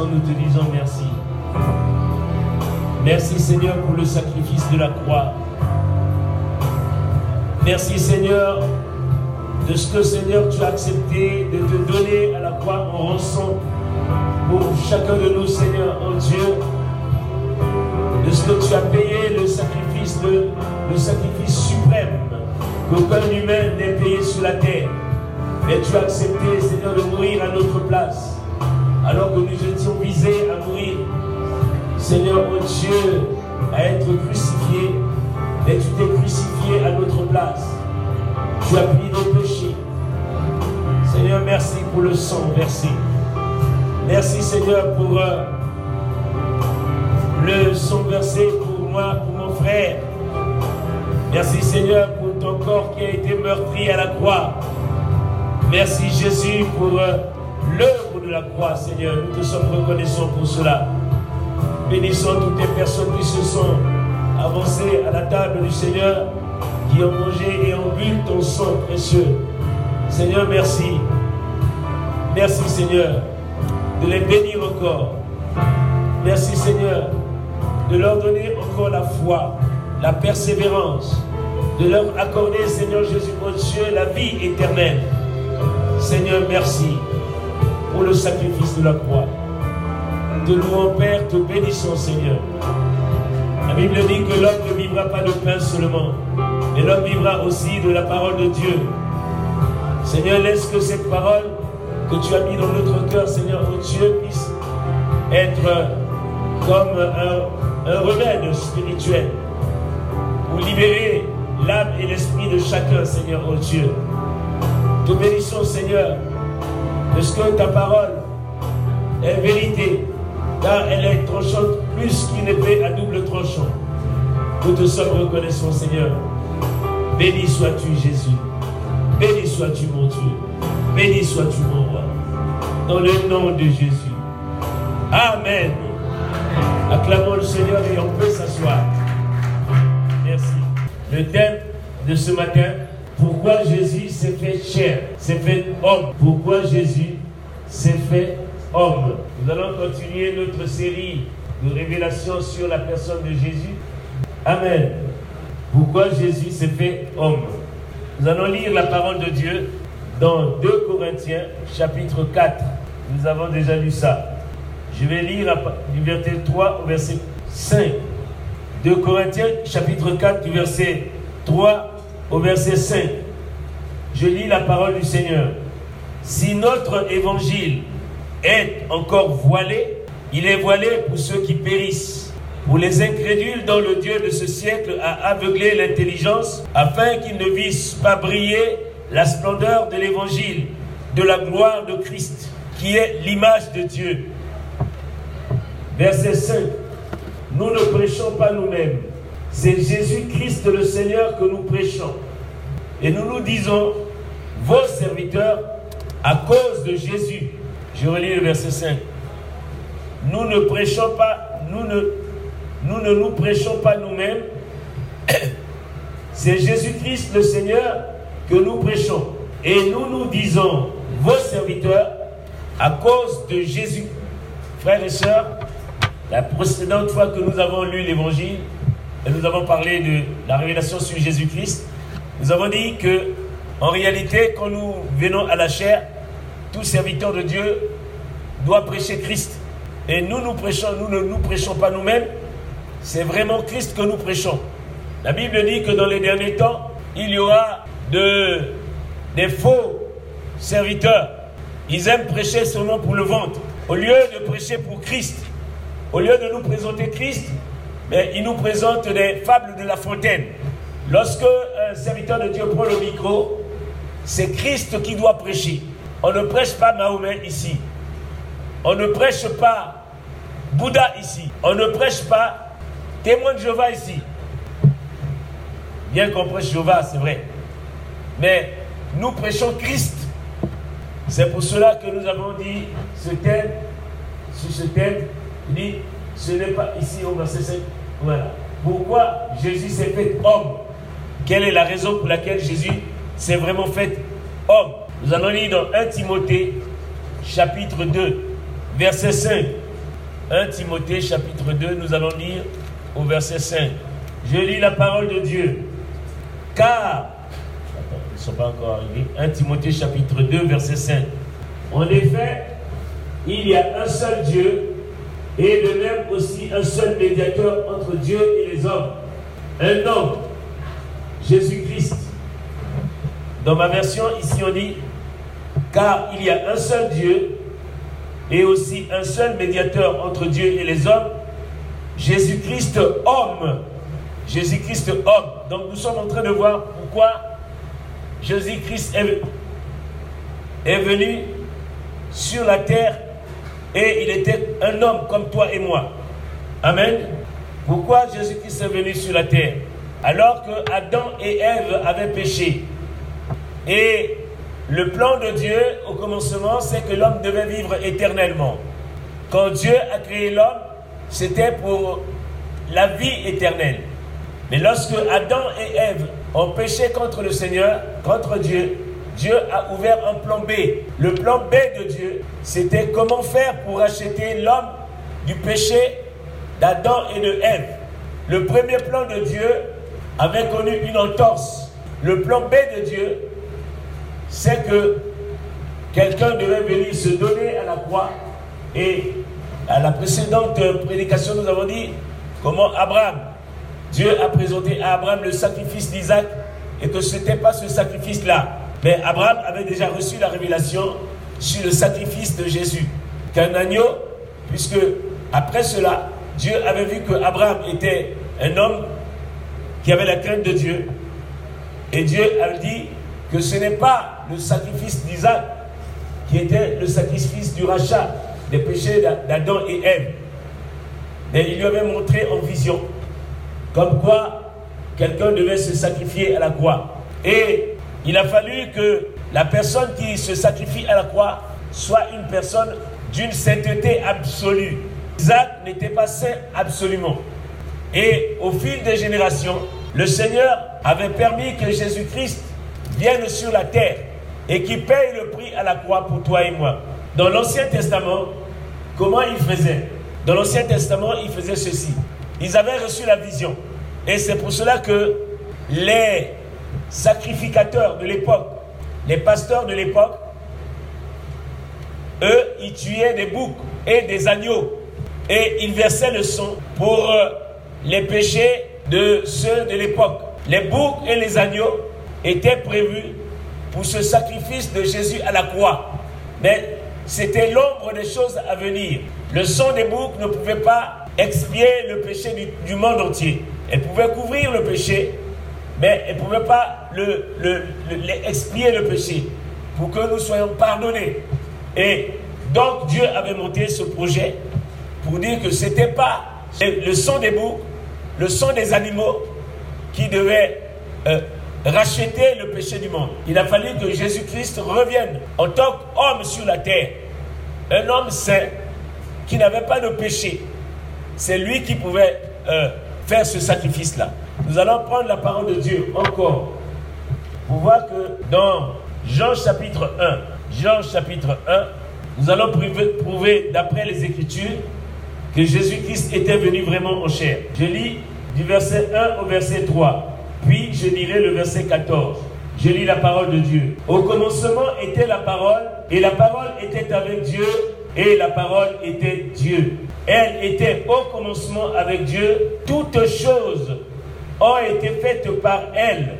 nous te disons merci. Merci Seigneur pour le sacrifice de la croix. Merci Seigneur de ce que Seigneur tu as accepté de te donner à la croix en rançon pour chacun de nous Seigneur, en Dieu. De ce que tu as payé le sacrifice, sacrifice suprême qu'aucun humain n'ait payé sur la terre. Mais tu as accepté Seigneur de mourir à notre place alors que nous étions visés à mourir. Seigneur, mon Dieu, à être Tu as pris nos péchés. Seigneur, merci pour le sang versé. Merci Seigneur pour euh, le sang versé pour moi, pour mon frère. Merci Seigneur pour ton corps qui a été meurtri à la croix. Merci Jésus pour euh, l'œuvre de la croix, Seigneur. Nous te sommes reconnaissants pour cela. Bénissons toutes les personnes qui se sont avancées à la table du Seigneur, qui ont mangé et ont bu ton sang précieux. Seigneur, merci. Merci, Seigneur, de les bénir encore. Merci, Seigneur, de leur donner encore la foi, la persévérance, de leur accorder, Seigneur Jésus, mon Dieu, la vie éternelle. Seigneur, merci pour le sacrifice de la croix. De louons, Père, te bénissons, Seigneur. La Bible dit que l'homme ne vivra pas de pain seulement, mais l'homme vivra aussi de la parole de Dieu. Seigneur, laisse que cette parole que tu as mis dans notre cœur, Seigneur, oh Dieu, puisse être comme un, remède spirituel pour libérer l'âme et l'esprit de chacun, Seigneur, oh Dieu. Te bénissons, Seigneur, est-ce que ta parole est vérité, car elle est tranchante plus qu'une épée à double tranchant. Nous te sommes reconnaissants, Seigneur. Béni sois-tu, Jésus. Béni sois-tu, mon Dieu. Béni sois-tu, mon roi. Dans le nom de Jésus. Amen. Acclamons le Seigneur et on peut s'asseoir. Merci. Le thème de ce matin, pourquoi Jésus s'est fait chair, s'est fait homme Pourquoi Jésus s'est fait homme Nous allons continuer notre série de révélations sur la personne de Jésus. Amen. Pourquoi Jésus s'est fait homme? Nous allons lire la parole de Dieu dans 2 Corinthiens chapitre 4. Nous avons déjà lu ça. Je vais lire du verset 3 au verset 5. 2 Corinthiens chapitre 4 du verset 3 au verset 5. Je lis la parole du Seigneur. Si notre évangile est encore voilé, il est voilé pour ceux qui périssent, pour les incrédules dont le Dieu de ce siècle a aveuglé l'intelligence, afin qu'ils ne vissent pas briller la splendeur de l'évangile, de la gloire de Christ, qui est l'image de Dieu. Verset 5. Nous ne prêchons pas nous-mêmes, c'est Jésus-Christ le Seigneur que nous prêchons. Et nous nous disons, vos serviteurs, à cause de Jésus. Je relis le verset 5. Nous ne prêchons pas, nous ne nous, ne nous prêchons pas nous-mêmes. C'est Jésus-Christ le Seigneur que nous prêchons. Et nous nous disons, vos serviteurs, à cause de Jésus. Frères et sœurs, la précédente fois que nous avons lu l'évangile, et nous avons parlé de la révélation sur Jésus-Christ, nous avons dit que, en réalité, quand nous venons à la chair, tout serviteur de Dieu doit prêcher Christ. Et nous, nous prêchons, nous ne nous prêchons pas nous-mêmes, c'est vraiment Christ que nous prêchons. La Bible dit que dans les derniers temps, il y aura de, des faux serviteurs. Ils aiment prêcher seulement pour le ventre. Au lieu de prêcher pour Christ, au lieu de nous présenter Christ, mais ils nous présentent des fables de la fontaine. Lorsque un serviteur de Dieu prend le micro, c'est Christ qui doit prêcher. On ne prêche pas Mahomet ici. On ne prêche pas Bouddha ici. On ne prêche pas témoin de Jéhovah ici. Bien qu'on prêche Jéhovah, c'est vrai. Mais nous prêchons Christ. C'est pour cela que nous avons dit ce thème, sur ce thème, il dit, ce n'est pas ici au verset 5. Voilà. Pourquoi Jésus s'est fait homme? Quelle est la raison pour laquelle Jésus s'est vraiment fait homme? Nous allons lire dans 1 Timothée, chapitre 2, verset 5. 1 Timothée, chapitre 2, nous allons lire au verset 5. Je lis la parole de Dieu. Car, attends, ils ne sont pas encore arrivés. 1 Timothée, chapitre 2, verset 5. En effet, il y a un seul Dieu et de même aussi un seul médiateur entre Dieu et les hommes. Un homme, Jésus-Christ. Dans ma version, ici on dit, car il y a un seul Dieu et aussi un seul médiateur entre Dieu et les hommes, Jésus-Christ homme. Jésus-Christ homme. Donc nous sommes en train de voir pourquoi Jésus-Christ est, venu sur la terre et il était un homme comme toi et moi. Amen. Pourquoi Jésus-Christ est venu sur la terre? Alors que Adam et Ève avaient péché. Et le plan de Dieu au commencement, c'est que l'homme devait vivre éternellement. Quand Dieu a créé l'homme, c'était pour la vie éternelle. Mais lorsque Adam et Ève ont péché contre le Seigneur, contre Dieu, Dieu a ouvert un plan B. Le plan B de Dieu, c'était comment faire pour acheter l'homme du péché d'Adam et de Ève. Le premier plan de Dieu avait connu une entorse. Le plan B de Dieu, c'est que quelqu'un devait venir se donner à la croix. Et à la précédente prédication, nous avons dit comment Abraham, Dieu a présenté à Abraham le sacrifice d'Isaac et que ce n'était pas ce sacrifice-là mais Abraham avait déjà reçu la révélation sur le sacrifice de Jésus, qu'un agneau, puisque après cela, Dieu avait vu que Abraham était un homme qui avait la crainte de Dieu. Et Dieu a dit que ce n'est pas le sacrifice d'Isaac qui était le sacrifice du rachat des péchés d'Adam et Ève. Mais il lui avait montré en vision comme quoi quelqu'un devait se sacrifier à la croix. Et il a fallu que la personne qui se sacrifie à la croix soit une personne d'une sainteté absolue. Isaac n'était pas saint absolument. Et au fil des générations, le Seigneur avait permis que Jésus-Christ vienne sur la terre et qui paye le prix à la croix pour toi et moi. Dans l'Ancien Testament, comment il faisait Dans l'Ancien Testament, il faisait ceci. Ils avaient reçu la vision. Et c'est pour cela que les sacrificateurs de l'époque, les pasteurs de l'époque, eux, ils tuaient des boucs et des agneaux et ils versaient le sang pour euh, les péchés de ceux de l'époque. Les boucs et les agneaux étaient prévus pour ce sacrifice de Jésus à la croix. Mais c'était l'ombre des choses à venir. Le sang des boucs ne pouvait pas expier le péché du, monde entier. Elle pouvait couvrir le péché, mais elle ne pouvait pas le, le, expier le péché pour que nous soyons pardonnés. Et donc Dieu avait monté ce projet pour dire que ce n'était pas le sang des boucs, le sang des animaux qui devait euh, racheter le péché du monde. Il a fallu que Jésus-Christ revienne en tant qu'homme sur la terre. Un homme saint qui n'avait pas de péché. C'est lui qui pouvait euh, faire ce sacrifice-là. Nous allons prendre la parole de Dieu encore pour voir que dans Jean chapitre 1, Jean chapitre 1, nous allons prouver, d'après les Écritures que Jésus-Christ était venu vraiment en chair. Je lis du verset 1 au verset 3, puis je lirai le verset 14. Je lis la parole de Dieu. Au commencement était la parole, et la parole était avec Dieu, et la parole était Dieu. Elle était au commencement avec Dieu. Toutes choses ont été faites par elle.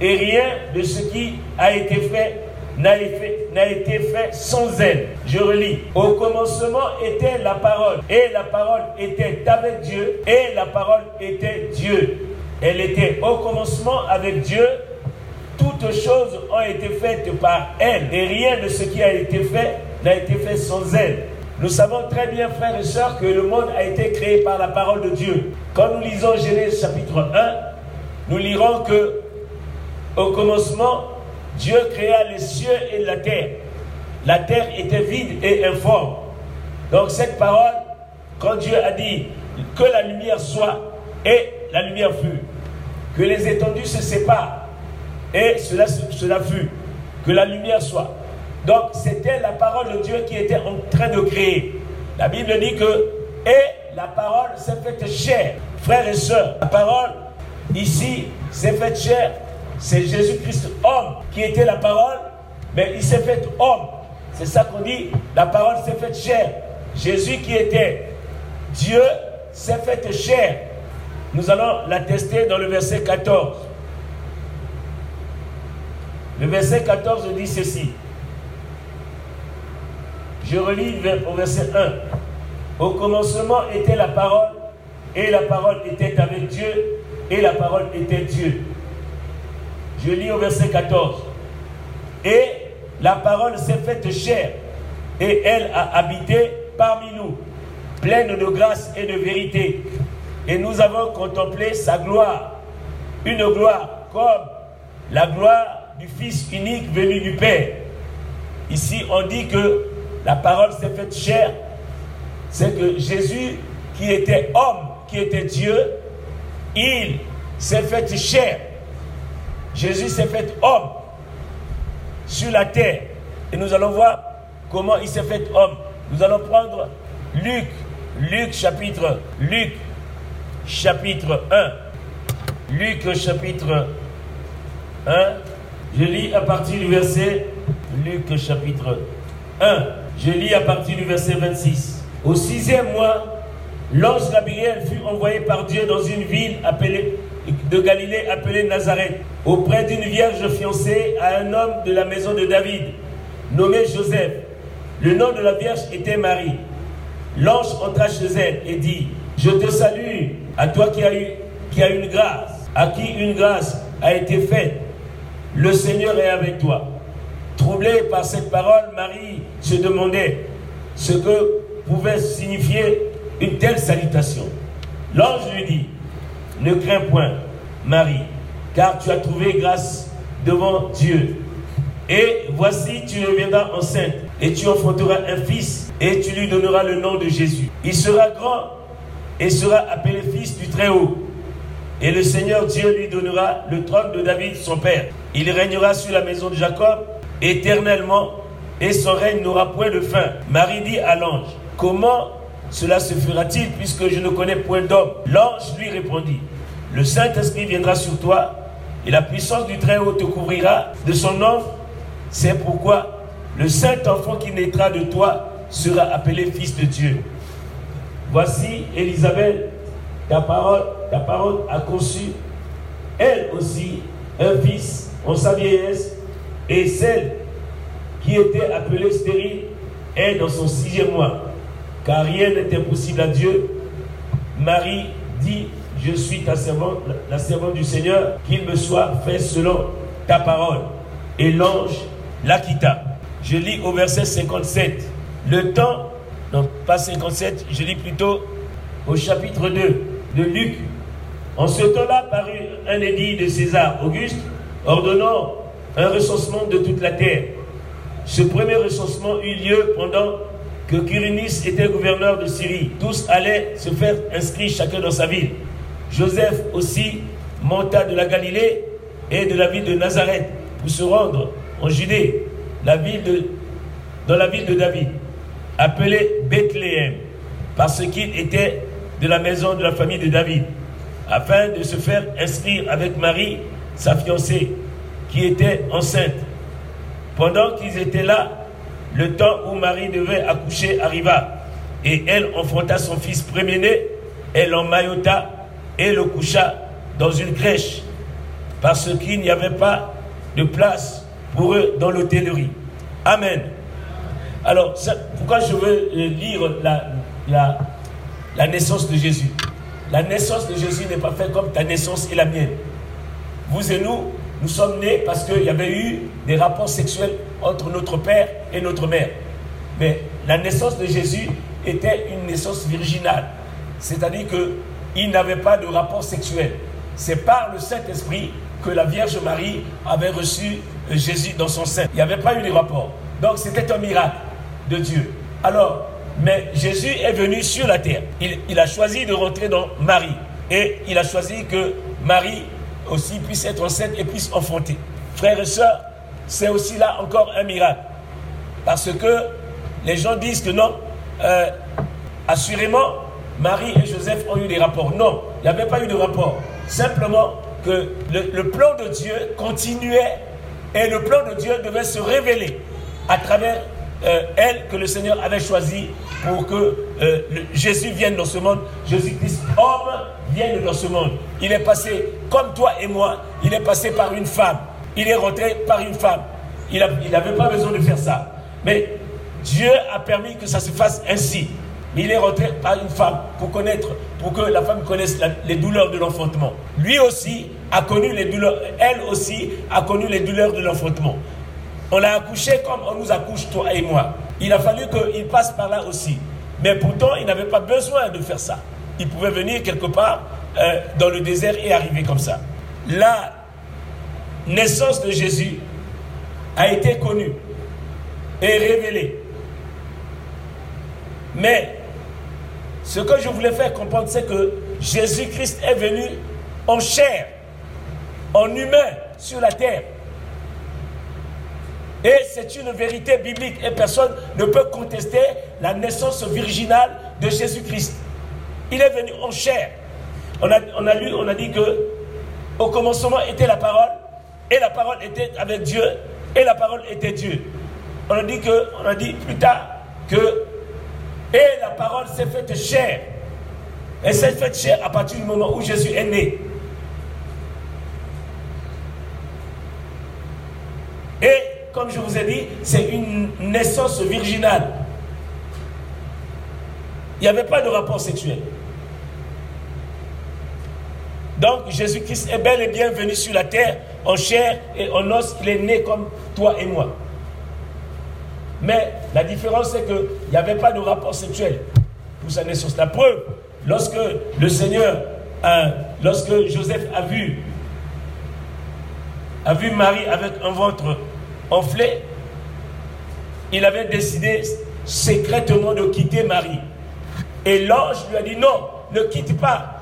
Et rien de ce qui a été fait n'a été fait sans elle. Je relis. Au commencement était la parole. Et la parole était avec Dieu. Et la parole était Dieu. Elle était au commencement avec Dieu. Toutes choses ont été faites par elle. Et rien de ce qui a été fait n'a été fait sans elle. Nous savons très bien, frères et sœurs, que le monde a été créé par la parole de Dieu. Quand nous lisons Genèse chapitre 1, nous lirons que Au commencement, Dieu créa les cieux et la terre. La terre était vide et informe. Donc cette parole, quand Dieu a dit que la lumière soit, et la lumière fut, que les étendues se séparent, et cela, fut, que la lumière soit. Donc c'était la parole de Dieu qui était en train de créer. La Bible dit que, et la parole s'est faite chair. Frères et sœurs, la parole ici s'est faite chair. C'est Jésus-Christ homme qui était la parole, mais il s'est fait homme. C'est ça qu'on dit, la parole s'est faite chair. Jésus qui était Dieu s'est fait chair. Nous allons l'attester dans le verset 14. Le verset 14 dit ceci. Je relis au verset 1. Au commencement était la parole, et la parole était avec Dieu, et la parole était Dieu. Je lis au verset 14. Et la parole s'est faite chair, et elle a habité parmi nous, pleine de grâce et de vérité. Et nous avons contemplé sa gloire, une gloire comme la gloire du Fils unique venu du Père. Ici, on dit que la parole s'est faite chair. C'est que Jésus, qui était homme, qui était Dieu, il s'est fait chair. Jésus s'est fait homme sur la terre. Et nous allons voir comment il s'est fait homme. Nous allons prendre Luc, Luc chapitre, Luc chapitre 1. Luc chapitre 1. Je lis à partir du verset, Luc chapitre 1. Je lis à partir du verset 26. Au sixième mois, l'ange Gabriel fut envoyé par Dieu dans une ville appelée, de Galilée appelée Nazareth, auprès d'une vierge fiancée à un homme de la maison de David, nommé Joseph. Le nom de la vierge était Marie. L'ange entra chez elle et dit, je te salue, à toi qui as eu qui a une grâce, à qui une grâce a été faite. Le Seigneur est avec toi. Troublée par cette parole, Marie se demandait ce que pouvait signifier une telle salutation. L'ange lui dit, ne crains point, Marie, car tu as trouvé grâce devant Dieu. Et voici, tu deviendras enceinte, et tu enfanteras un fils, et tu lui donneras le nom de Jésus. Il sera grand et sera appelé fils du Très-Haut. Et le Seigneur Dieu lui donnera le trône de David, son père. Il régnera sur la maison de Jacob éternellement, et son règne n'aura point de fin. Marie dit à l'ange, comment cela se fera-t-il puisque je ne connais point d'homme? L'ange lui répondit, le Saint-Esprit viendra sur toi, et la puissance du Très-Haut te couvrira de son nom. C'est pourquoi le Saint-Enfant qui naîtra de toi sera appelé Fils de Dieu. Voici Élisabeth, ta parole, ta parole a conçu, elle aussi, un fils sa vieillesse, et celle qui était appelée stérile est dans son sixième mois, car rien n'est impossible à Dieu. Marie dit, je suis ta servante, la servante du Seigneur, qu'il me soit fait selon ta parole. Et l'ange la quitta. Je lis au verset 57. Le temps, non pas 57, je lis plutôt au chapitre 2 de Luc. En ce temps-là parut un édit de César Auguste ordonnant un recensement de toute la terre. Ce premier recensement eut lieu pendant que Quirinus était gouverneur de Syrie. Tous allaient se faire inscrire chacun dans sa ville. Joseph aussi monta de la Galilée et de la ville de Nazareth pour se rendre en Judée, dans la ville de David, appelée Bethléem, parce qu'il était de la maison de la famille de David, afin de se faire inscrire avec Marie, sa fiancée, qui était enceinte. Pendant qu'ils étaient là, le temps où Marie devait accoucher arriva, et elle enfanta son fils premier-né, elle maillota et le coucha dans une crèche, parce qu'il n'y avait pas de place pour eux dans l'hôtellerie. Amen. Alors, pourquoi je veux lire la, la, la naissance de Jésus? La naissance de Jésus n'est pas faite comme ta naissance et la mienne. Vous et nous, nous sommes nés parce qu'il y avait eu des rapports sexuels entre notre père et notre mère. Mais la naissance de Jésus était une naissance virginale. C'est-à-dire qu'il n'avait pas de rapport sexuel. C'est par le Saint-Esprit que la Vierge Marie avait reçu Jésus dans son sein. Il n'y avait pas eu de rapport. Donc c'était un miracle de Dieu. Alors, mais Jésus est venu sur la terre. Il, a choisi de rentrer dans Marie. Et il a choisi que Marie aussi puisse être enceinte et puisse enfanter. Frères et sœurs, c'est aussi là encore un miracle. Parce que les gens disent que non, euh, assurément, Marie et Joseph ont eu des rapports. Non, il n'y avait pas eu de rapport. Simplement que le plan de Dieu continuait et le plan de Dieu devait se révéler à travers euh, elle que le Seigneur avait choisi pour que euh, Jésus vienne dans ce monde. Jésus-Christ, homme, vienne dans ce monde. Il est passé comme toi et moi, il est passé par une femme. Il est rentré par une femme. Il n'avait pas besoin de faire ça. Mais Dieu a permis que ça se fasse ainsi. Mais il est rentré par une femme pour connaître, pour que la femme connaisse les douleurs de l'enfantement. Lui aussi a connu les douleurs, elle aussi a connu les douleurs de l'enfantement. On l'a accouché comme on nous accouche, toi et moi. Il a fallu qu'il passe par là aussi. Mais pourtant, il n'avait pas besoin de faire ça. Il pouvait venir quelque part euh, dans le désert et arriver comme ça. La naissance de Jésus a été connue et révélée. Mais ce que je voulais faire comprendre, c'est que Jésus-Christ est venu en chair, en humain sur la terre. Et c'est une vérité biblique et personne ne peut contester la naissance virginale de Jésus-Christ. Il est venu en chair. On a, lu, on a dit que au commencement était la parole et la parole était avec Dieu et la parole était Dieu. On a dit que, on a dit plus tard que et la parole s'est faite chair. Elle s'est faite chair à partir du moment où Jésus est né. Et comme je vous ai dit, c'est une naissance virginale. Il n'y avait pas de rapport sexuel. Donc Jésus-Christ est bel et bien venu sur la terre en chair et en os. Il est né comme toi et moi. Mais la différence, c'est qu'il n'y avait pas de rapport sexuel pour sa naissance. La preuve, lorsque le Seigneur, lorsque Joseph a vu, a vu Marie avec un ventre enflé, il avait décidé secrètement de quitter Marie. Et l'ange lui a dit non, ne quitte pas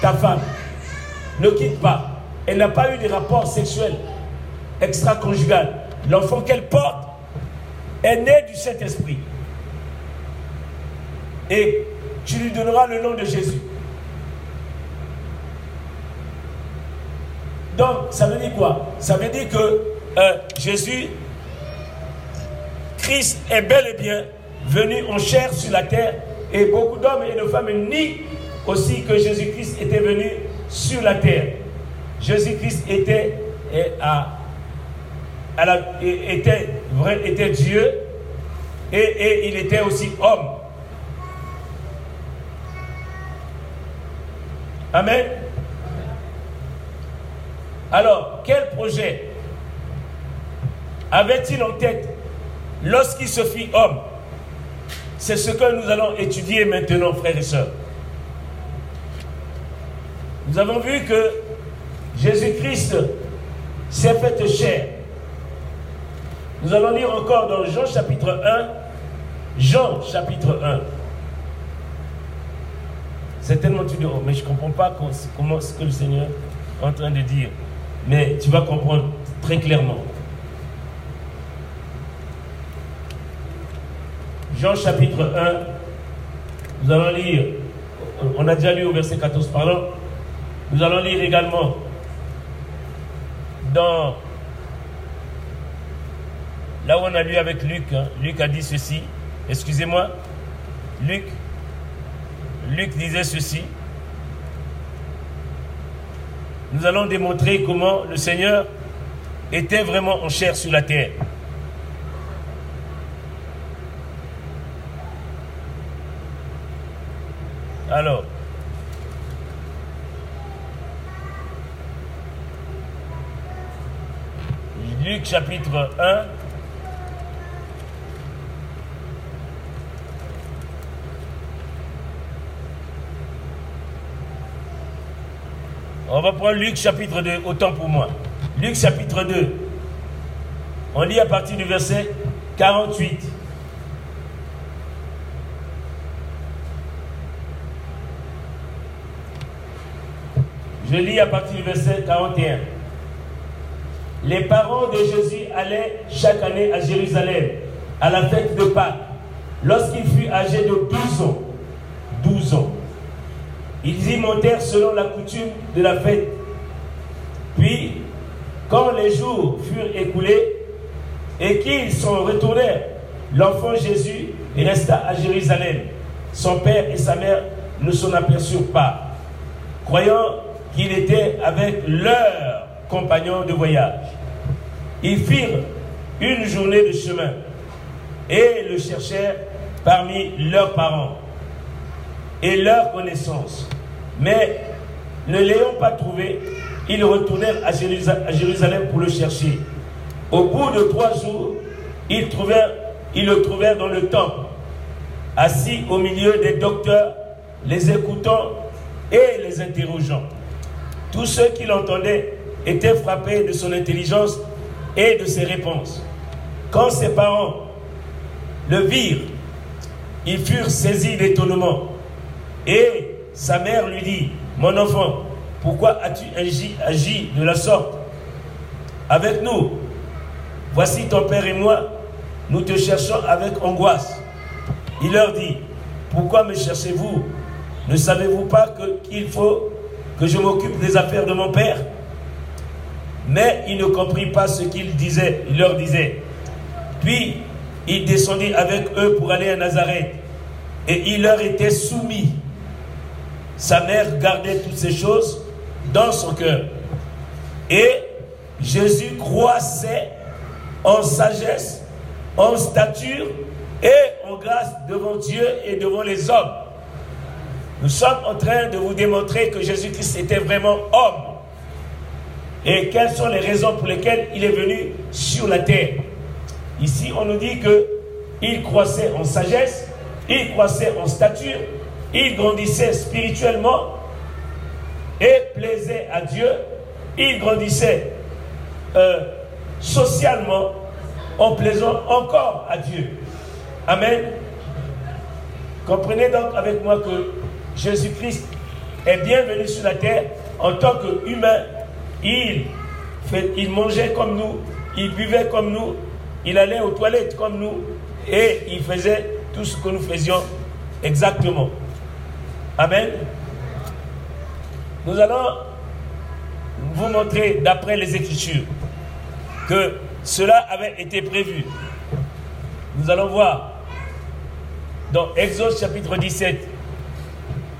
ta femme. Ne quitte pas. Elle n'a pas eu de rapport sexuel extra-conjugal. L'enfant qu'elle porte est né du Saint-Esprit. Et tu lui donneras le nom de Jésus. Donc, ça veut dire quoi? Ça veut dire que euh, Jésus, Christ est bel et bien venu en chair sur la terre et beaucoup d'hommes et de femmes nient aussi que Jésus-Christ était venu sur la terre. Jésus-Christ était, à, était, vrai, était Dieu et, et il était aussi homme. Amen. Alors, quel projet avait-il en tête lorsqu'il se fit homme? C'est ce que nous allons étudier maintenant, frères et sœurs. Nous avons vu que Jésus-Christ s'est fait chair. Nous allons lire encore dans Jean chapitre 1. Jean chapitre 1. C'est tellement tu dis, oh, mais je ne comprends pas comment ce que le Seigneur est en train de dire. Mais tu vas comprendre très clairement. Jean chapitre 1, nous allons lire, on a déjà lu au verset 14, pardon, nous allons lire également dans, là où on a lu avec Luc, hein, Luc a dit ceci, excusez-moi, Luc, Luc disait ceci, nous allons démontrer comment le Seigneur était vraiment en chair sur la terre. Alors, Luc chapitre 1. On va prendre Luc chapitre 2, autant pour moi. Luc chapitre 2. On lit à partir du verset 48. Je lis à partir du verset 41. Les parents de Jésus allaient chaque année à Jérusalem à la fête de Pâques. Lorsqu'il fut âgé de 12 ans, 12 ans, ils y montèrent selon la coutume de la fête. Puis, quand les jours furent écoulés et qu'ils sont retournés, l'enfant Jésus resta à Jérusalem. Son père et sa mère ne s'en aperçurent pas, croyant qu'il était avec leurs compagnons de voyage. Ils firent une journée de chemin et le cherchèrent parmi leurs parents et leurs connaissances. Mais ne l'ayant pas trouvé, ils retournèrent à Jérusalem pour le chercher. Au bout de trois jours, ils, ils le trouvèrent dans le temple, assis au milieu des docteurs, les écoutant et les interrogeant. Tous ceux qui l'entendaient étaient frappés de son intelligence et de ses réponses. Quand ses parents le virent, ils furent saisis d'étonnement. Et sa mère lui dit, mon enfant, pourquoi as-tu agi, agi de la sorte avec nous? Voici ton père et moi, nous te cherchons avec angoisse. Il leur dit, pourquoi me cherchez-vous? Ne savez-vous pas qu'il faut que je m'occupe des affaires de mon père? Mais il ne comprit pas ce qu'il disait, il leur disait. Puis il descendit avec eux pour aller à Nazareth et il leur était soumis. Sa mère gardait toutes ces choses dans son cœur. Et Jésus croissait en sagesse, en stature et en grâce devant Dieu et devant les hommes. Nous sommes en train de vous démontrer que Jésus-Christ était vraiment homme. Et quelles sont les raisons pour lesquelles il est venu sur la terre? Ici, on nous dit que il croissait en sagesse, il croissait en stature, il grandissait spirituellement et plaisait à Dieu, il grandissait euh, socialement en plaisant encore à Dieu. Amen. Comprenez donc avec moi que Jésus-Christ est bien venu sur la terre en tant qu'humain. Il, mangeait comme nous, il buvait comme nous, il allait aux toilettes comme nous et il faisait tout ce que nous faisions exactement. Amen. Nous allons vous montrer d'après les Écritures que cela avait été prévu. Nous allons voir dans Exode chapitre 17,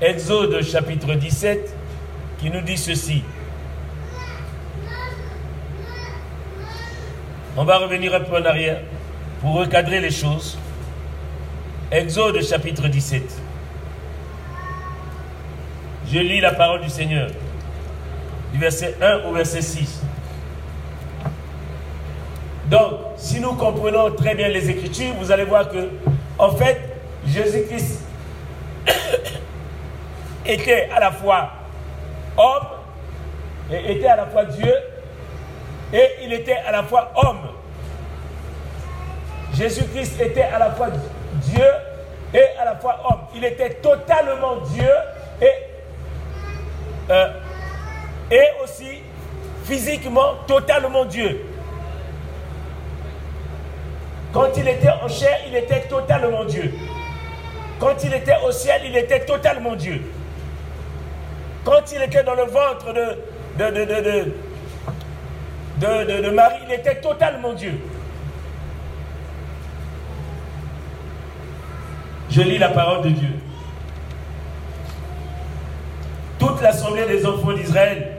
Exode chapitre 17, qui nous dit ceci. On va revenir un peu en arrière pour recadrer les choses. Exode chapitre 17. Je lis la parole du Seigneur, du verset 1 au verset 6. Donc, si nous comprenons très bien les Écritures, vous allez voir que, en fait, Jésus-Christ était à la fois homme et était à la fois Dieu et il était à la fois homme. Jésus-Christ était à la fois Dieu et à la fois homme. Il était totalement Dieu et, euh, et aussi physiquement totalement Dieu. Quand il était en chair, il était totalement Dieu. Quand il était au ciel, il était totalement Dieu. Quand il était dans le ventre de, de Marie, il était totalement Dieu. Je lis la parole de Dieu. Toute l'assemblée des enfants d'Israël,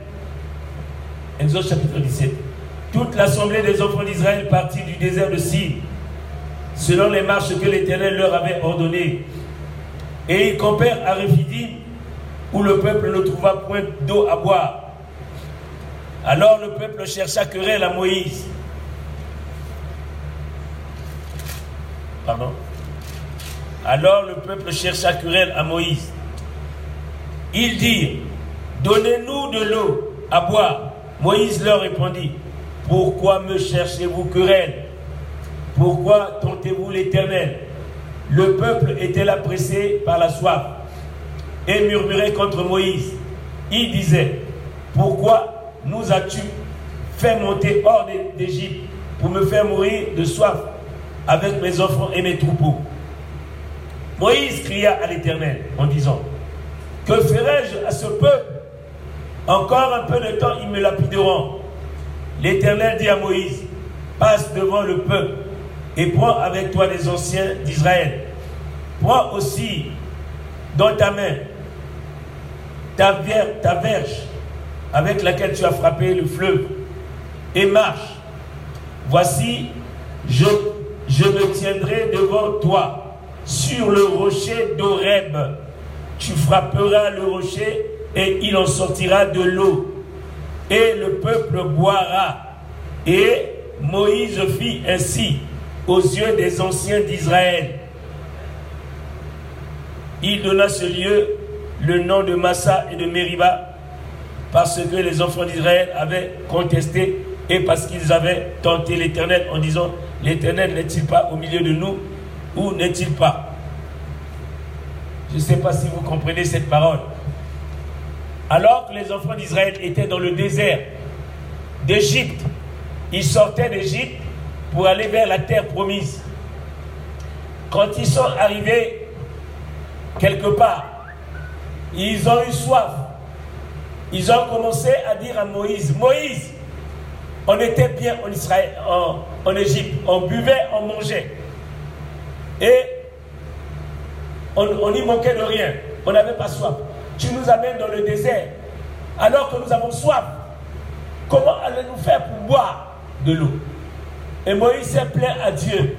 Exode chapitre 17, toute l'assemblée des enfants d'Israël partit du désert de Syrie, selon les marches que l'Éternel leur avait ordonnées. Et ils campèrent à Réphidim, où le peuple ne trouva point d'eau à boire. Alors le peuple chercha querelle à Moïse. Pardon? Alors le peuple chercha querelle à Moïse. Ils dirent, donnez-nous de l'eau à boire. Moïse leur répondit, pourquoi me cherchez-vous querelle? Pourquoi tentez-vous l'Éternel? Le peuple était là pressé par la soif et murmurait contre Moïse. Il disait, pourquoi nous as-tu fait monter hors d'Égypte pour me faire mourir de soif avec mes enfants et mes troupeaux? Moïse cria à l'Éternel en disant, que ferai-je à ce peuple? Encore un peu de temps, ils me lapideront. L'Éternel dit à Moïse, passe devant le peuple et prends avec toi les anciens d'Israël. Prends aussi dans ta main ta, ta verge avec laquelle tu as frappé le fleuve et marche. Voici, je, je me tiendrai devant toi sur le rocher d'Oreb. Tu frapperas le rocher et il en sortira de l'eau. Et le peuple boira. Et Moïse fit ainsi aux yeux des anciens d'Israël. Il donna ce lieu le nom de Massa et de Meriba parce que les enfants d'Israël avaient contesté et parce qu'ils avaient tenté l'Éternel en disant, l'Éternel n'est-il pas au milieu de nous ou n'est-il pas? Je ne sais pas si vous comprenez cette parole. Alors que les enfants d'Israël étaient dans le désert d'Égypte, ils sortaient d'Égypte pour aller vers la terre promise. Quand ils sont arrivés quelque part, ils ont eu soif. Ils ont commencé à dire à Moïse, Moïse, on était bien en Israël, en, Égypte, on buvait, on mangeait. Et on n'y manquait de rien. On n'avait pas soif. Tu nous amènes dans le désert alors que nous avons soif. Comment allons-nous faire pour boire de l'eau? Et Moïse s'est plaint à Dieu.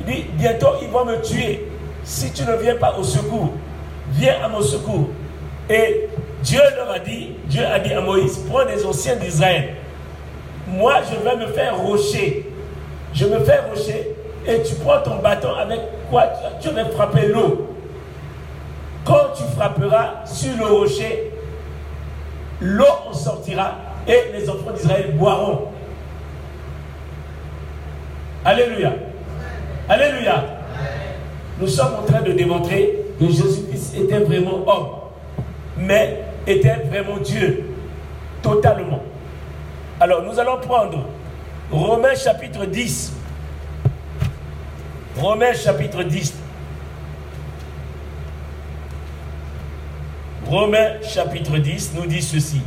Il dit, bientôt ils vont me tuer si tu ne viens pas au secours. Viens à mon secours. Et Dieu leur a dit, Dieu a dit à Moïse, prends les anciens d'Israël. Moi, je vais me faire rocher. Je me fais rocher et tu prends ton bâton avec quoi? Tu vas frapper l'eau. Quand tu frapperas sur le rocher, l'eau en sortira et les enfants d'Israël boiront. Alléluia. Alléluia. Nous sommes en train de démontrer que Jésus-Christ était vraiment homme mais était vraiment Dieu, totalement. Alors nous allons prendre Romains chapitre 10. Romains chapitre 10. Romains chapitre 10 nous dit ceci.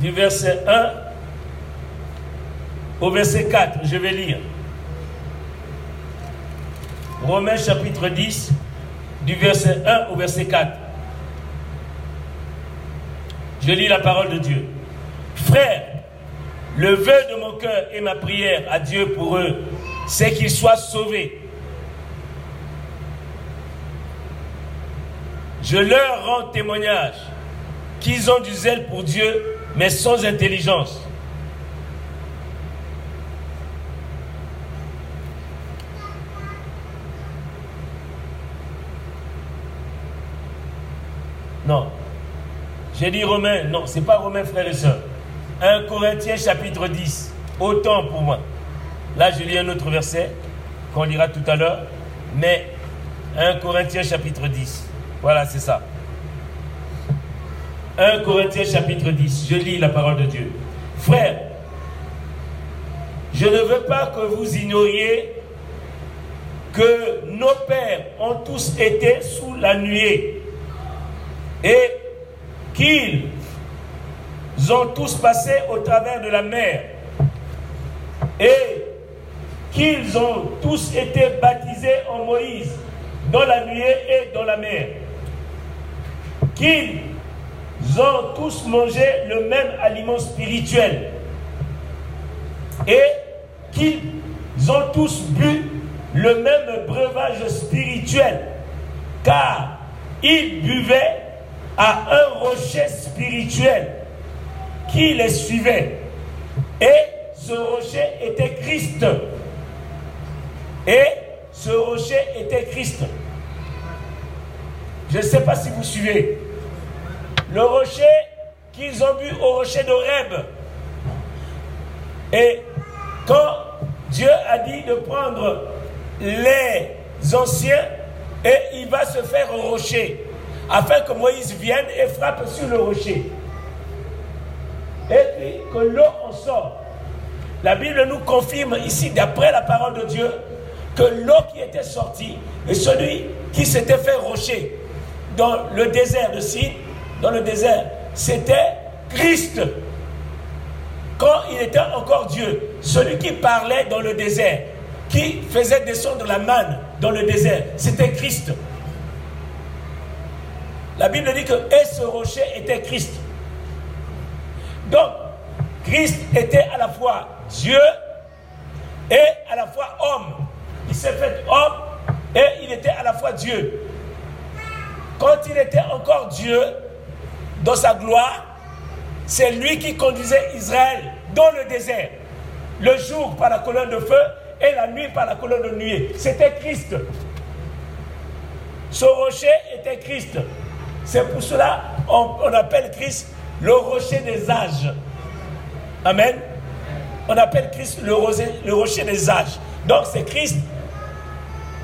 Du verset 1 au verset 4, je vais lire. Romains chapitre 10, du verset 1 au verset 4. Je lis la parole de Dieu. Frère, le vœu de mon cœur et ma prière à Dieu pour eux, c'est qu'ils soient sauvés. Je leur rends témoignage qu'ils ont du zèle pour Dieu, mais sans intelligence. Non. J'ai dit Romain. Non, c'est pas Romain, frères et sœurs. 1 Corinthiens chapitre 10. Autant pour moi. Là, je lis un autre verset qu'on lira tout à l'heure. Mais 1 Corinthiens chapitre 10. Voilà, c'est ça. 1 Corinthiens chapitre 10. Je lis la parole de Dieu. Frère, je ne veux pas que vous ignoriez que nos pères ont tous été sous la nuée et qu'ils ont tous passé au travers de la mer. Et qu'ils ont tous été baptisés en Moïse dans la nuée et dans la mer, qu'ils ont tous mangé le même aliment spirituel. Et qu'ils ont tous bu le même breuvage spirituel, car ils buvaient à un rocher spirituel qui les suivait. Et ce rocher était Christ. Et ce rocher était Christ. Je ne sais pas si vous suivez. Le rocher qu'ils ont vu au rocher d'Oreb. Et quand Dieu a dit de prendre les anciens et il va se faire rocher afin que Moïse vienne et frappe sur le rocher. Et puis que l'eau en sort. La Bible nous confirme ici, d'après la parole de Dieu, que l'eau qui était sortie est celui qui s'était fait rocher dans le désert de Sine, dans le désert, c'était Christ. Quand il était encore Dieu, celui qui parlait dans le désert, qui faisait descendre la manne dans le désert, c'était Christ. La Bible dit que et ce rocher était Christ. Donc, Christ était à la fois Dieu et à la fois homme. Il s'est fait homme et il était à la fois Dieu. Quand il était encore Dieu, dans sa gloire, c'est lui qui conduisait Israël dans le désert. Le jour par la colonne de feu et la nuit par la colonne de nuit. C'était Christ. Ce rocher était Christ. C'est pour cela qu'on appelle Christ le rocher des âges. Amen. On appelle Christ le, rocher des âges. Donc c'est Christ,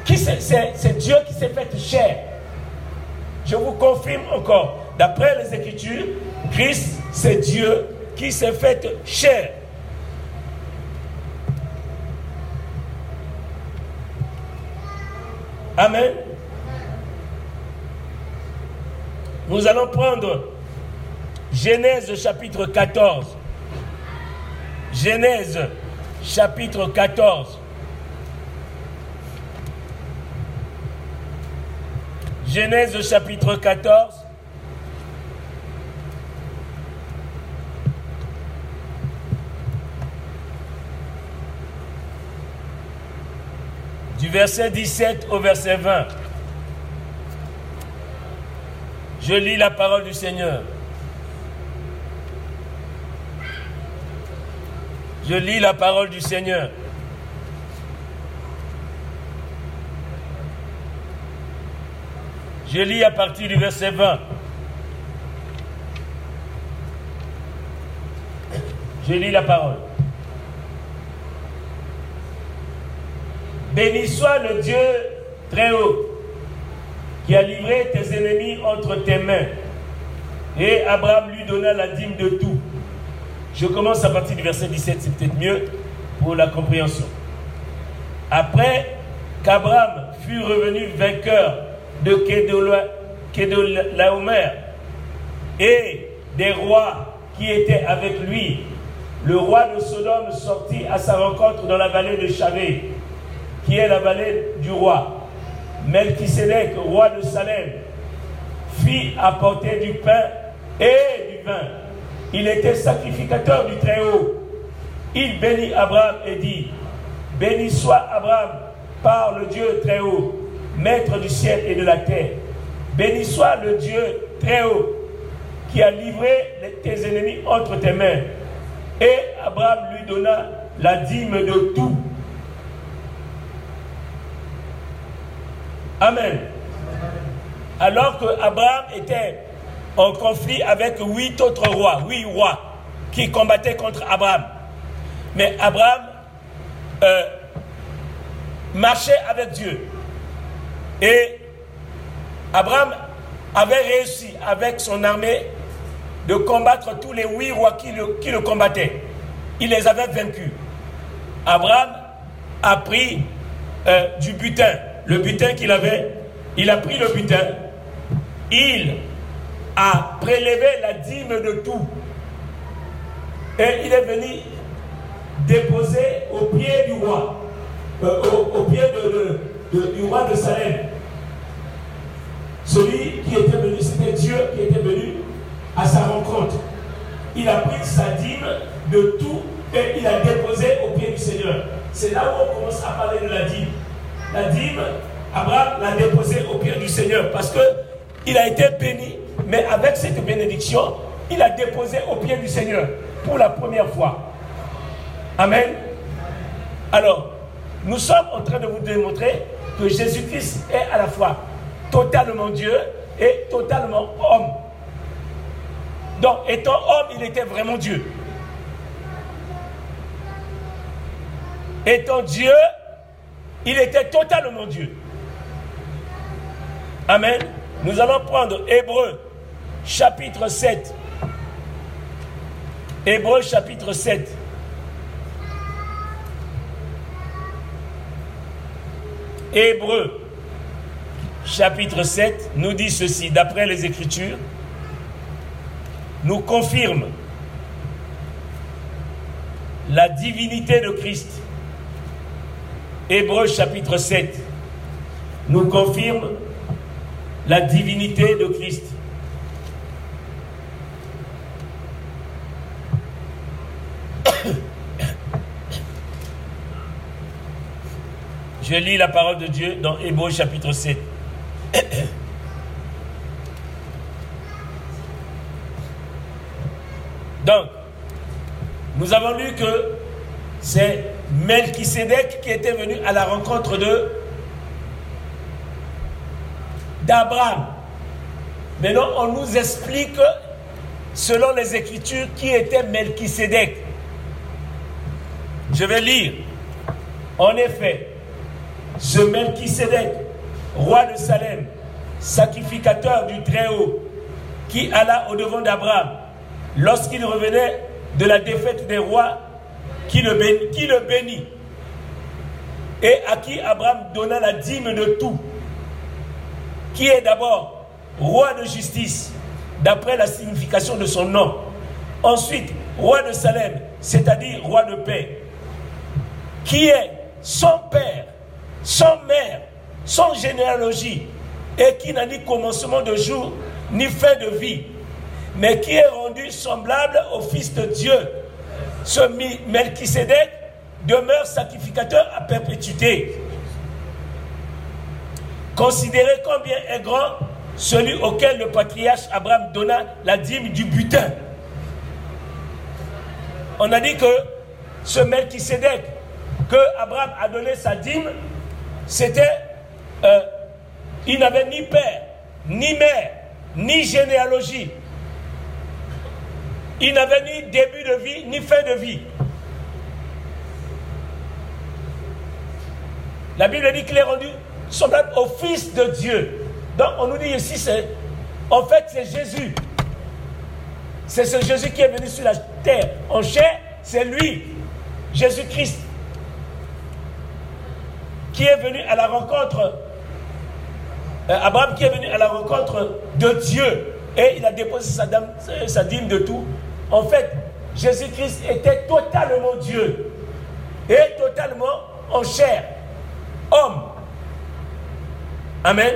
c'est Dieu qui s'est fait chair. Je vous confirme encore, d'après les Écritures, Christ, c'est Dieu qui s'est fait chair. Amen. Nous allons prendre Genèse chapitre 14. Genèse chapitre 14. Genèse chapitre 14. Du verset 17 au verset 20. Je lis la parole du Seigneur. Je lis la parole du Seigneur. Je lis à partir du verset 20. Je lis la parole. Béni soit le Dieu très haut qui a livré tes ennemis entre tes mains. Et Abraham lui donna la dîme de tout. Je commence à partir du verset 17, c'est peut-être mieux pour la compréhension. Après qu'Abraham fut revenu vainqueur de Kedolaomer et des rois qui étaient avec lui, le roi de Sodome sortit à sa rencontre dans la vallée de Chavé, qui est la vallée du roi. Melchisedec, roi de Salem, fit apporter du pain et du vin. Il était sacrificateur du Très-Haut. Il bénit Abraham et dit, Béni soit Abraham par le Dieu Très-Haut, maître du ciel et de la terre. Béni soit le Dieu Très-Haut, qui a livré tes ennemis entre tes mains. Et Abraham lui donna la dîme de tout. Amen. Alors que Abraham était en conflit avec huit autres rois, huit rois qui combattaient contre Abraham. Mais Abraham euh, marchait avec Dieu. Et Abraham avait réussi avec son armée de combattre tous les huit rois qui le, combattaient. Il les avait vaincus. Abraham a pris euh, du butin le butin qu'il avait, il a pris le butin, il a prélevé la dîme de tout. Et il est venu déposer au pied du roi, euh, au, pied du roi de Salem. Celui qui était venu, c'était Dieu qui était venu à sa rencontre. Il a pris sa dîme de tout et il a déposé au pied du Seigneur. C'est là où on commence à parler de la dîme la dîme, Abraham l'a déposée au pied du Seigneur parce qu'il a été béni, mais avec cette bénédiction, il a déposé au pied du Seigneur pour la première fois. Amen. Alors, nous sommes en train de vous démontrer que Jésus-Christ est à la fois totalement Dieu et totalement homme. Donc, étant homme, il était vraiment Dieu. Étant Dieu, il était totalement Dieu. Amen. Nous allons prendre Hébreu chapitre 7. Hébreu chapitre 7. Hébreu chapitre 7 nous dit ceci, d'après les Écritures, nous confirme la divinité de Christ. Hébreu chapitre 7 nous confirme la divinité de Christ. Je lis la parole de Dieu dans Hébreu chapitre 7. Donc, nous avons lu que c'est Melchisedec qui était venu à la rencontre d'Abraham. Maintenant, on nous explique, selon les Écritures, qui était Melchisedec. Je vais lire. En effet, ce Melchisedec, roi de Salem, sacrificateur du Très-Haut, qui alla au-devant d'Abraham lorsqu'il revenait de la défaite des rois, qui le, bénit, et à qui Abraham donna la dîme de tout, qui est d'abord roi de justice, d'après la signification de son nom. Ensuite, roi de Salem, c'est-à-dire roi de paix, qui est son père, son mère, son généalogie, et qui n'a ni commencement de jour, ni fin de vie, mais qui est rendu semblable au Fils de Dieu. Ce Melchisedec demeure sacrificateur à perpétuité. Considérez combien est grand celui auquel le patriarche Abraham donna la dîme du butin. On a dit que ce Melchisedec que Abraham a donné sa dîme, c'était, euh, il n'avait ni père, ni mère, ni généalogie. Il n'avait ni début de vie, ni fin de vie. La Bible dit qu'il est rendu semblable au Fils de Dieu. Donc on nous dit ici, c'est, en fait, c'est Jésus. C'est ce Jésus qui est venu sur la terre en chair, c'est lui, Jésus-Christ, qui est venu à la rencontre, euh, Abraham qui est venu à la rencontre de Dieu, et il a déposé sa, dame, sa dîme de tout. En fait, Jésus-Christ était totalement Dieu et totalement en chair, homme. Amen.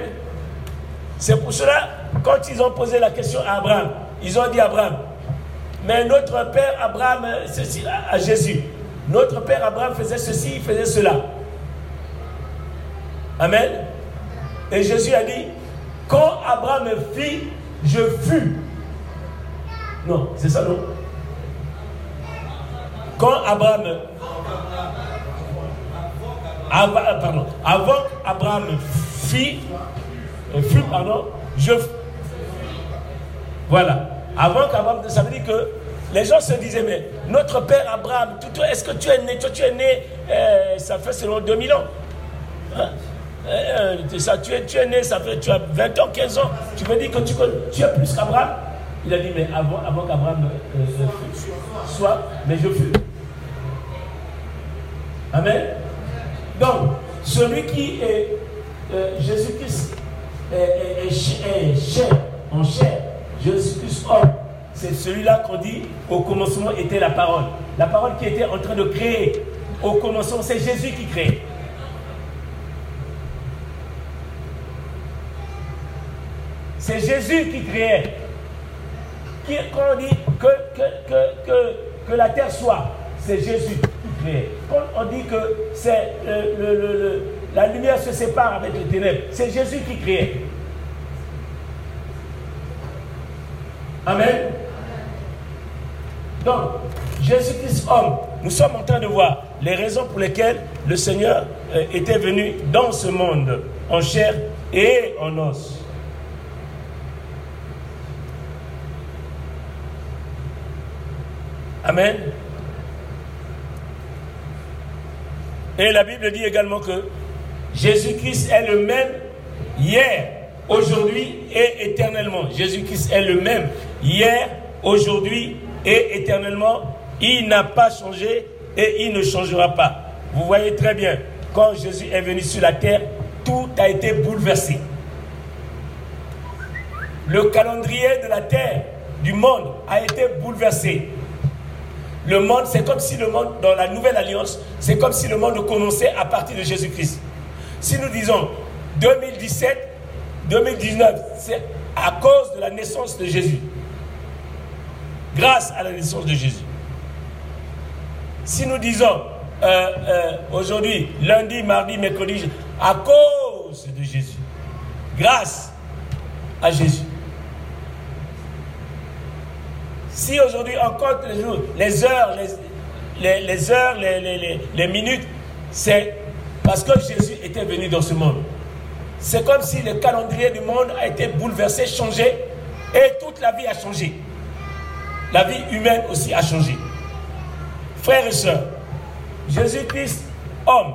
C'est pour cela, quand ils ont posé la question à Abraham, ils ont dit Abraham, mais notre père Abraham, ceci, à Jésus, notre père Abraham faisait ceci, il faisait cela. Amen. Et Jésus a dit, quand Abraham fit, je fus. Non, c'est ça, non Quand Abraham. Avant, pardon, avant qu'Abraham fit, fut, pardon, je. Voilà. Avant qu'Abraham. Ça veut dire que les gens se disaient, mais notre père Abraham, est-ce que tu es né Toi, tu es né, euh, ça fait selon 2000 ans. Hein? Euh, ça, tu, es, tu es né, ça fait, tu as 20 ans, 15 ans. Tu me dis que tu, tu es plus qu'Abraham? Il a dit, mais avant, qu'Abraham euh, soit, mais je fus. Amen. Donc, celui qui est euh, Jésus-Christ est, chair, en chair, Jésus-Christ homme, c'est celui-là qu'on dit au commencement était la parole. La parole qui était en train de créer. Au commencement, c'est Jésus qui crée. C'est Jésus qui créait. Qui, quand on dit que, la terre soit, c'est Jésus qui créait. Quand on dit que le, le, la lumière se sépare avec les ténèbres, c'est Jésus qui créait. Amen. Donc, Jésus-Christ homme, nous sommes en train de voir les raisons pour lesquelles le Seigneur euh, était venu dans ce monde en chair et en os. Amen. Et la Bible dit également que Jésus-Christ est le même hier, aujourd'hui et éternellement. Jésus-Christ est le même hier, aujourd'hui et éternellement. Il n'a pas changé et il ne changera pas. Vous voyez très bien, quand Jésus est venu sur la terre, tout a été bouleversé. Le calendrier de la terre, du monde, a été bouleversé. Le monde, c'est comme si le monde, dans la nouvelle alliance, c'est comme si le monde commençait à partir de Jésus-Christ. Si nous disons 2017, 2019, c'est à cause de la naissance de Jésus. Grâce à la naissance de Jésus. Si nous disons euh, euh, aujourd'hui, lundi, mardi, mercredi, à cause de Jésus. Grâce à Jésus. Si aujourd'hui on compte les heures, les, les, heures, les, les minutes, c'est parce que Jésus était venu dans ce monde. C'est comme si le calendrier du monde a été bouleversé, changé, et toute la vie a changé. La vie humaine aussi a changé. Frères et sœurs, Jésus-Christ, homme.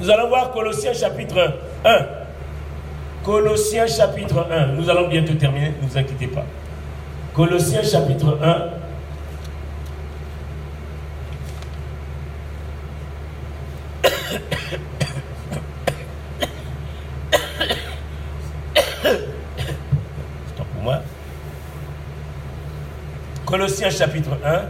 Nous allons voir Colossiens chapitre 1. Colossiens chapitre 1. Nous allons bientôt terminer, ne vous inquiétez pas. Colossiens chapitre 1. pour moi. Colossiens chapitre 1.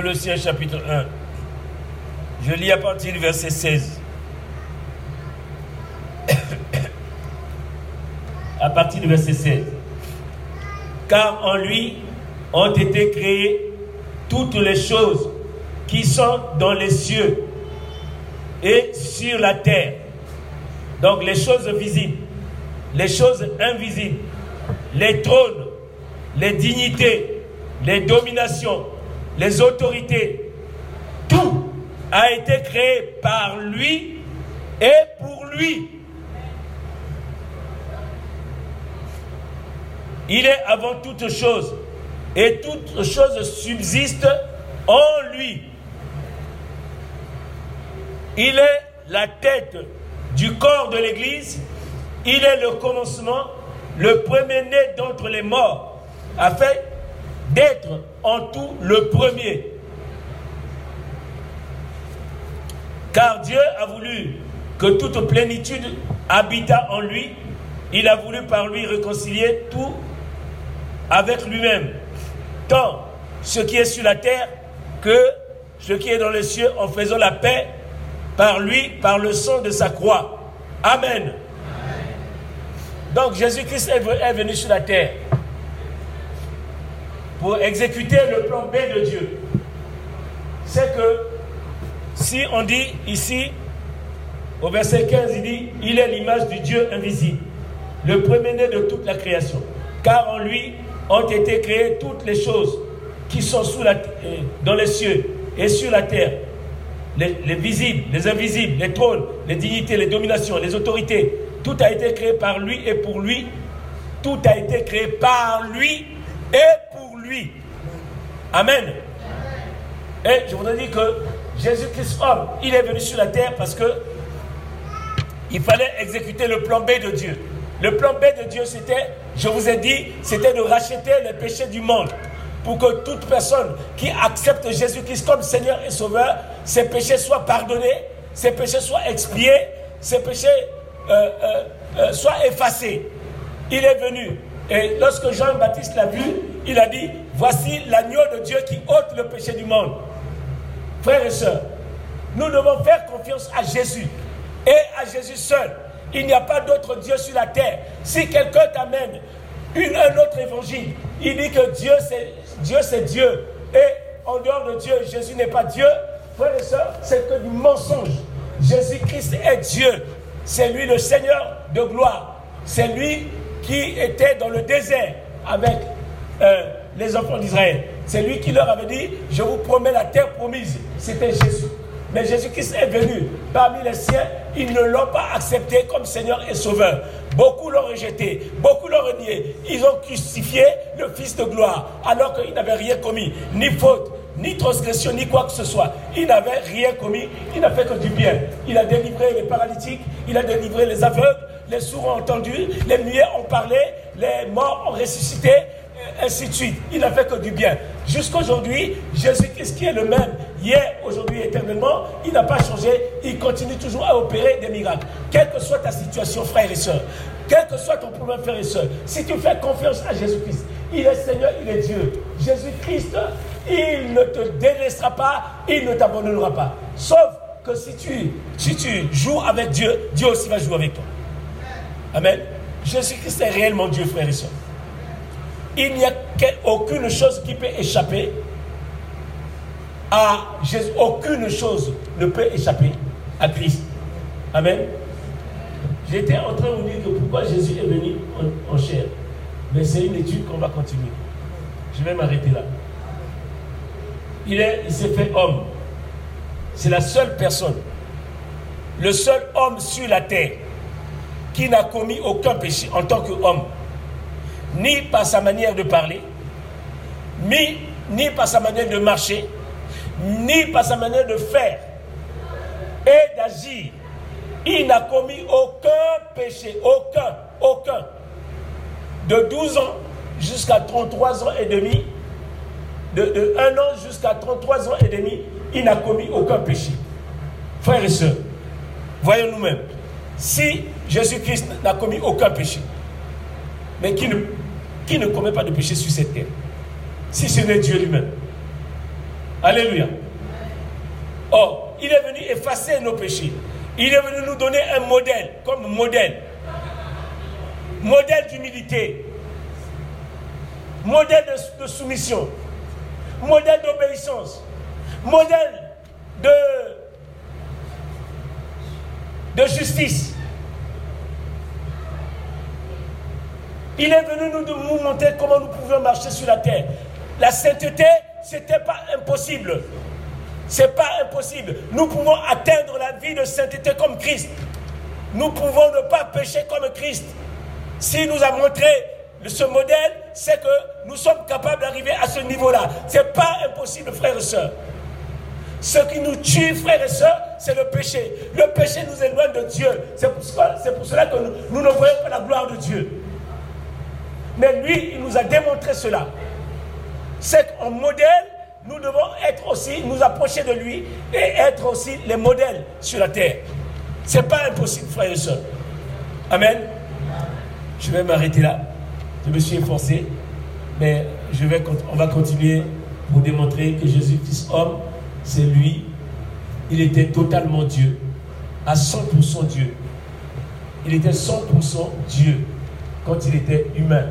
Colossiens chapitre 1. Je lis à partir du verset 16. à partir du verset 16. Car en lui ont été créées toutes les choses qui sont dans les cieux et sur la terre. Donc les choses visibles, les choses invisibles, les trônes, les dignités, les dominations, les autorités, tout a été créé par lui et pour lui. Il est avant toute chose et toute chose subsiste en lui. Il est la tête du corps de l'Église, il est le commencement, le premier-né d'entre les morts, afin d'être en tout le premier. Car Dieu a voulu que toute plénitude habita en lui, il a voulu par lui réconcilier tout avec lui-même, tant ce qui est sur la terre que ce qui est dans les cieux, en faisant la paix par lui, par le sang de sa croix. Amen. Donc Jésus-Christ est venu sur la terre pour exécuter le plan B de Dieu. C'est que si on dit ici, au verset 15, il dit, il est l'image du Dieu invisible, le premier-né de toute la création. Car en lui ont été créées toutes les choses qui sont sous la, euh, dans les cieux et sur la terre. Les, les, visibles, les invisibles, les trônes, les dignités, les dominations, les autorités. Tout a été créé par lui et pour lui. Tout a été créé par lui et Amen. Et je voudrais dire que Jésus-Christ homme, il est venu sur la terre parce que il fallait exécuter le plan B de Dieu. Le plan B de Dieu, c'était, je vous ai dit, c'était de racheter les péchés du monde pour que toute personne qui accepte Jésus-Christ comme Seigneur et Sauveur, ses péchés soient pardonnés, ses péchés soient expiés, ses péchés euh, euh, euh, soient effacés. Il est venu. Et lorsque Jean-Baptiste l'a vu, il a dit, voici l'agneau de Dieu qui ôte le péché du monde. Frères et sœurs, nous devons faire confiance à Jésus et à Jésus seul. Il n'y a pas d'autre Dieu sur la terre. Si quelqu'un t'amène un autre évangile, il dit que Dieu c'est Dieu, c'est Dieu. Et en dehors de Dieu, Jésus n'est pas Dieu. Frères et sœurs, c'est que du mensonge. Jésus-Christ est Dieu. C'est lui le Seigneur de gloire. C'est lui qui était dans le désert avec euh, les enfants d'Israël. C'est lui qui leur avait dit, je vous promets la terre promise. C'était Jésus. Mais Jésus-Christ est venu parmi les siens, ils ne l'ont pas accepté comme Seigneur et Sauveur. Beaucoup l'ont rejeté, beaucoup l'ont renié. Ils ont crucifié le Fils de gloire, alors qu'il n'avait rien commis, ni faute, ni transgression, ni quoi que ce soit. Il n'avait rien commis, il n'a fait que du bien. Il a délivré les paralytiques, il a délivré les aveugles, les sourds ont entendu, les muets ont parlé, les morts ont ressuscité, ainsi de suite. Il n'a fait que du bien. Jusqu'aujourd'hui, Jésus-Christ qui est le même, hier, aujourd'hui, éternellement, il n'a pas changé. Il continue toujours à opérer des miracles. Quelle que soit ta situation, frère et soeur, quel que soit ton problème, frère et soeur, si tu fais confiance à Jésus-Christ, il est Seigneur, il est Dieu. Jésus-Christ, il ne te délaissera pas, il ne t'abandonnera pas. Sauf que si tu, joues avec Dieu, Dieu aussi va jouer avec toi. Amen. Jésus-Christ est réellement Dieu, frère et soeur il n'y a aucune chose qui peut échapper à Jésus. Aucune chose ne peut échapper à Christ. Amen. J'étais en train de vous dire que pourquoi Jésus est venu en, chair. Mais c'est une étude qu'on va continuer. Je vais m'arrêter là. Il, il s'est fait homme. C'est la seule personne, le seul homme sur la terre qui n'a commis aucun péché en tant qu'homme ni par sa manière de parler, ni, ni par sa manière de marcher, ni par sa manière de faire et d'agir. Il n'a commis aucun péché, aucun, aucun. De 12 ans jusqu'à 33 ans et demi, de, de 1 an jusqu'à 33 ans et demi, il n'a commis aucun péché. Frères et sœurs, voyons nous-mêmes. Si Jésus-Christ n'a commis aucun péché, mais qui ne qui ne commet pas de péché sur cette terre Si ce n'est Dieu lui-même. Alléluia. Or, il est venu effacer nos péchés. Il est venu nous donner un modèle, comme modèle. Modèle d'humilité. Modèle de soumission. Modèle d'obéissance. Modèle de, justice. Il est venu nous, montrer comment nous pouvions marcher sur la terre. La sainteté, ce n'était pas impossible. Ce n'est pas impossible. Nous pouvons atteindre la vie de sainteté comme Christ. Nous pouvons ne pas pécher comme Christ. S'il nous a montré ce modèle, c'est que nous sommes capables d'arriver à ce niveau-là. Ce n'est pas impossible, frères et sœurs. Ce qui nous tue, frères et sœurs, c'est le péché. Le péché nous éloigne de Dieu. C'est pour, cela que nous ne voyons pas la gloire de Dieu. Mais lui, il nous a démontré cela. C'est qu'en modèle, nous devons être aussi, nous approcher de lui et être aussi les modèles sur la terre. Ce n'est pas impossible, frères et sœurs. Amen. Je vais m'arrêter là. Je me suis efforcé, mais je vais, on va continuer pour démontrer que Jésus, Fils homme, c'est lui. Il était totalement Dieu, à 100% Dieu. Il était 100% Dieu quand il était humain.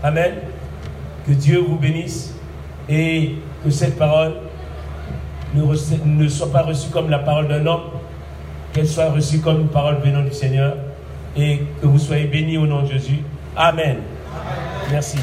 Amen. Que Dieu vous bénisse et que cette parole ne, soit pas reçue comme la parole d'un homme, qu'elle soit reçue comme une parole venant du Seigneur et que vous soyez bénis au nom de Jésus. Amen. Merci.